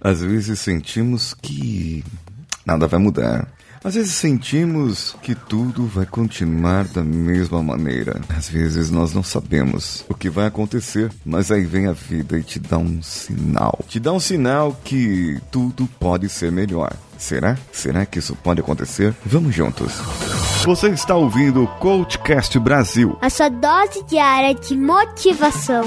Às vezes sentimos que nada vai mudar. Às vezes sentimos que tudo vai continuar da mesma maneira. Às vezes nós não sabemos o que vai acontecer, mas aí vem a vida e te dá um sinal. Te dá um sinal que tudo pode ser melhor. Será? Será que isso pode acontecer? Vamos juntos. Você está ouvindo o Coachcast Brasil. A sua dose diária de motivação.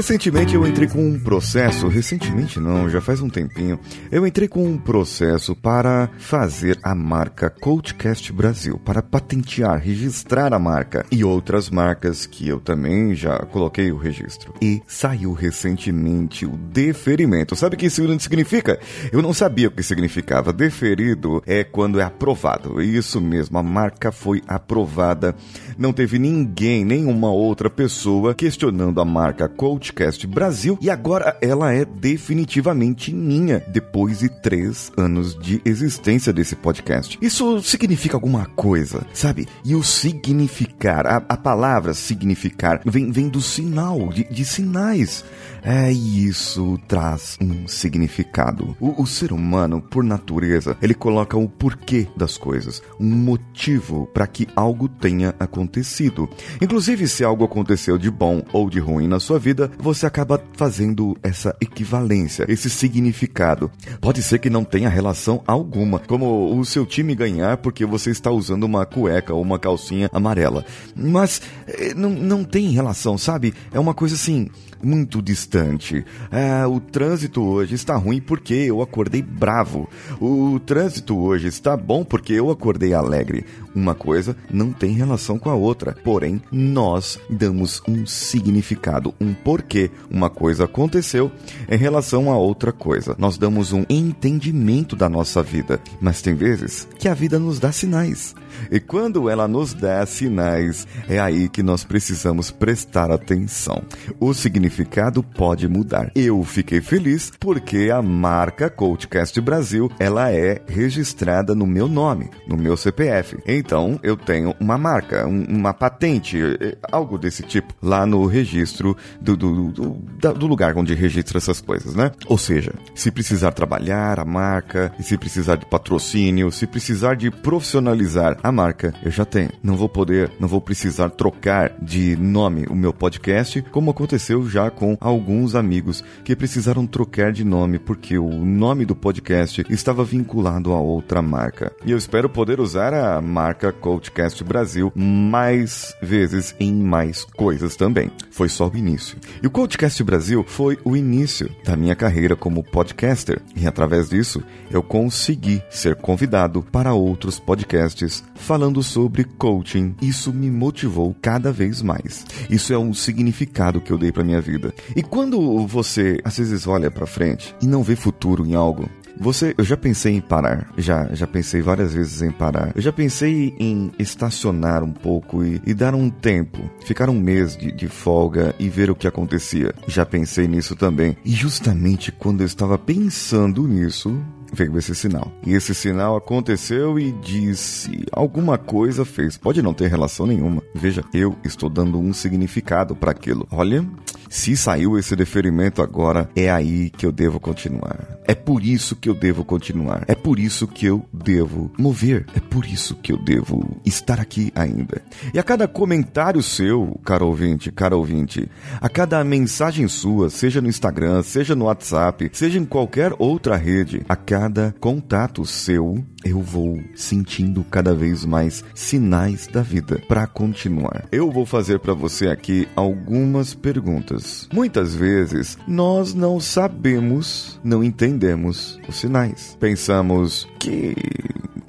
Recentemente eu entrei com um processo, recentemente não, já faz um tempinho, eu entrei com um processo para fazer a marca Coachcast Brasil, para patentear, registrar a marca e outras marcas que eu também já coloquei o registro. E saiu recentemente o deferimento. Sabe o que isso significa? Eu não sabia o que significava. Deferido é quando é aprovado. Isso mesmo, a marca foi aprovada. Não teve ninguém, nenhuma outra pessoa questionando a marca Coach Podcast Brasil e agora ela é definitivamente minha depois de três anos de existência desse podcast. Isso significa alguma coisa, sabe? E o significar, a, a palavra significar, vem, vem do sinal, de, de sinais. É, isso traz um significado. O, o, ser humano, por natureza, ele coloca o porquê das coisas, um motivo para que algo tenha acontecido. Inclusive, se algo aconteceu de bom ou de ruim na sua vida, você acaba fazendo essa equivalência, esse significado. Pode ser que não tenha relação alguma, como o seu time ganhar porque você está usando uma cueca ou uma calcinha amarela. Mas eh, não, não tem relação, sabe? É uma coisa assim muito distante. É, o trânsito hoje está ruim porque eu acordei bravo. O trânsito hoje está bom porque eu acordei alegre. Uma coisa não tem relação com a outra, porém nós damos um significado, um porquê uma coisa aconteceu em relação a outra coisa. Nós damos um entendimento da nossa vida, mas tem vezes que a vida nos dá sinais. E quando ela nos dá sinais, é aí que nós precisamos prestar atenção. O significado pode mudar. Eu fiquei feliz porque a marca Coachcast Brasil, ela é registrada no meu nome, no meu CPF. Então, eu tenho uma marca, um, uma patente, eh, algo desse tipo, lá no registro do, do, do, do lugar onde registra essas coisas, né? Ou seja, se precisar trabalhar a marca, se precisar de patrocínio, se precisar de profissionalizar a marca eu já tenho. Não vou poder, não vou precisar trocar de nome o meu podcast, como aconteceu já com alguns amigos que precisaram trocar de nome porque o nome do podcast estava vinculado a outra marca. E eu espero poder usar a marca Coachcast Brasil mais vezes em mais coisas também. Foi só o início. E o Coachcast Brasil foi o início da minha carreira como podcaster. E através disso, eu consegui ser convidado para outros podcasts falando sobre coaching. Isso me motivou cada vez mais. Isso é um significado que eu dei para minha vida. E quando você às vezes olha para frente e não vê futuro em algo, você, eu já pensei em parar, já, já pensei várias vezes em parar. Eu já pensei em estacionar um pouco e, e dar um tempo, ficar um mês de, de folga e ver o que acontecia. Já pensei nisso também. E justamente quando eu estava pensando nisso, veio esse sinal. E esse sinal aconteceu e disse alguma coisa fez. Pode não ter relação nenhuma. Veja, eu estou dando um significado para aquilo. Olha, se saiu esse deferimento agora, é aí que eu devo continuar. É por isso que eu devo continuar. É por isso que eu devo mover. É por isso que eu devo estar aqui ainda. E a cada comentário seu, caro ouvinte, caro ouvinte, a cada mensagem sua, seja no Instagram, seja no WhatsApp, seja em qualquer outra rede, a cada contato seu, eu vou sentindo cada vez mais sinais da vida para continuar. Eu vou fazer para você aqui algumas perguntas. Muitas vezes nós não sabemos, não entendemos os sinais. Pensamos que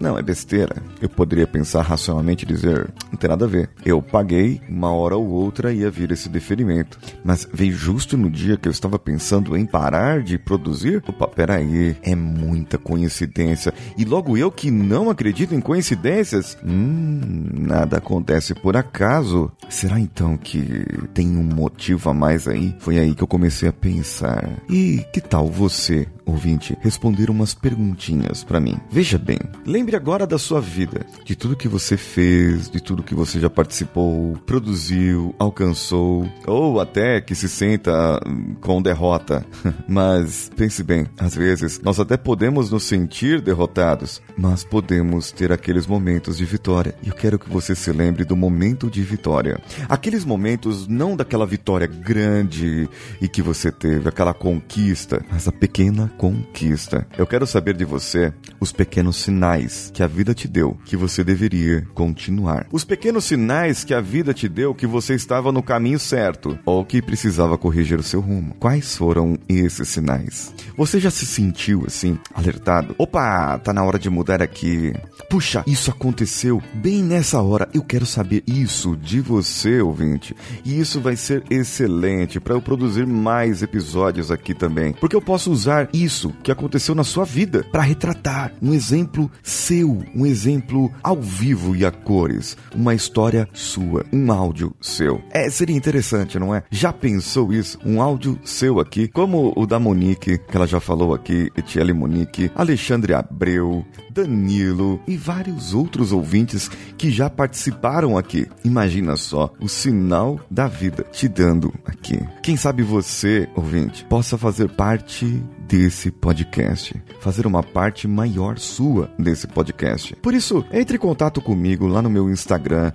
não, é besteira. Eu poderia pensar racionalmente e dizer, não tem nada a ver. Eu paguei, uma hora ou outra ia vir esse deferimento. Mas veio justo no dia que eu estava pensando em parar de produzir? Opa, peraí, é muita coincidência. E logo eu que não acredito em coincidências? Hum, nada acontece por acaso. Será então que tem um motivo a mais aí? Foi aí que eu comecei a pensar. E que tal você, ouvinte, responder umas perguntinhas para mim. Veja bem, lembre agora da sua vida, de tudo que você fez, de tudo que você já participou, produziu, alcançou, ou até que se senta com derrota. Mas pense bem, às vezes nós até podemos nos sentir derrotados, mas podemos ter aqueles momentos de vitória. E eu quero que você se lembre do momento de vitória. Aqueles momentos não daquela vitória grande e que você teve, aquela conquista, mas a pequena conquista. Eu quero saber de você os pequenos sinais que a vida te deu que você deveria continuar. Os pequenos sinais que a vida te deu que você estava no caminho certo ou que precisava corrigir o seu rumo. Quais foram esses sinais? Você já se sentiu assim, alertado? Opa, tá na hora de mudar aqui. Puxa, isso aconteceu bem nessa hora. Eu quero saber isso de você, ouvinte. E isso vai ser excelente para eu produzir mais episódios aqui também, porque eu posso usar isso que aconteceu na sua vida para retratar um exemplo seu, um exemplo ao vivo e a cores, uma história sua, um áudio seu. É, seria interessante, não é? Já pensou isso? Um áudio seu aqui, como o da Monique, que ela já falou aqui, Etiele Monique, Alexandre Abreu, Danilo e vários outros ouvintes que já participaram aqui. Imagina só o sinal da vida te dando aqui. Quem sabe você, ouvinte, possa fazer parte desse podcast, fazer uma parte maior sua desse podcast. Por isso, entre em contato comigo lá no meu Instagram,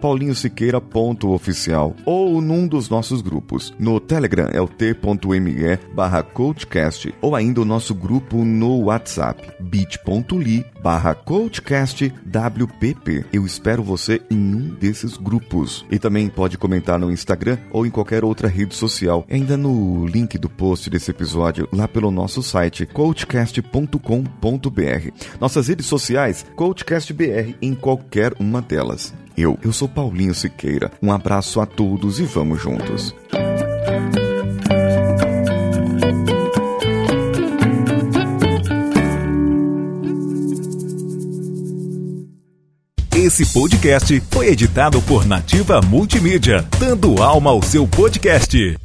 paulinhosiqueira.oficial ou num dos nossos grupos. No Telegram é o t.me barra coachcast ou ainda o nosso grupo no WhatsApp, bit.ly barra. Eu espero você em um desses grupos. E também pode comentar no Instagram ou em qualquer outra rede social, ainda no link do post desse episódio, lá pelo nosso site coachcast.com.br. Nossas redes sociais, coachcastbr em qualquer uma delas. Eu, eu sou Paulinho Siqueira. Um abraço a todos e vamos juntos. Esse podcast foi editado por Nativa Multimídia, dando alma ao seu podcast.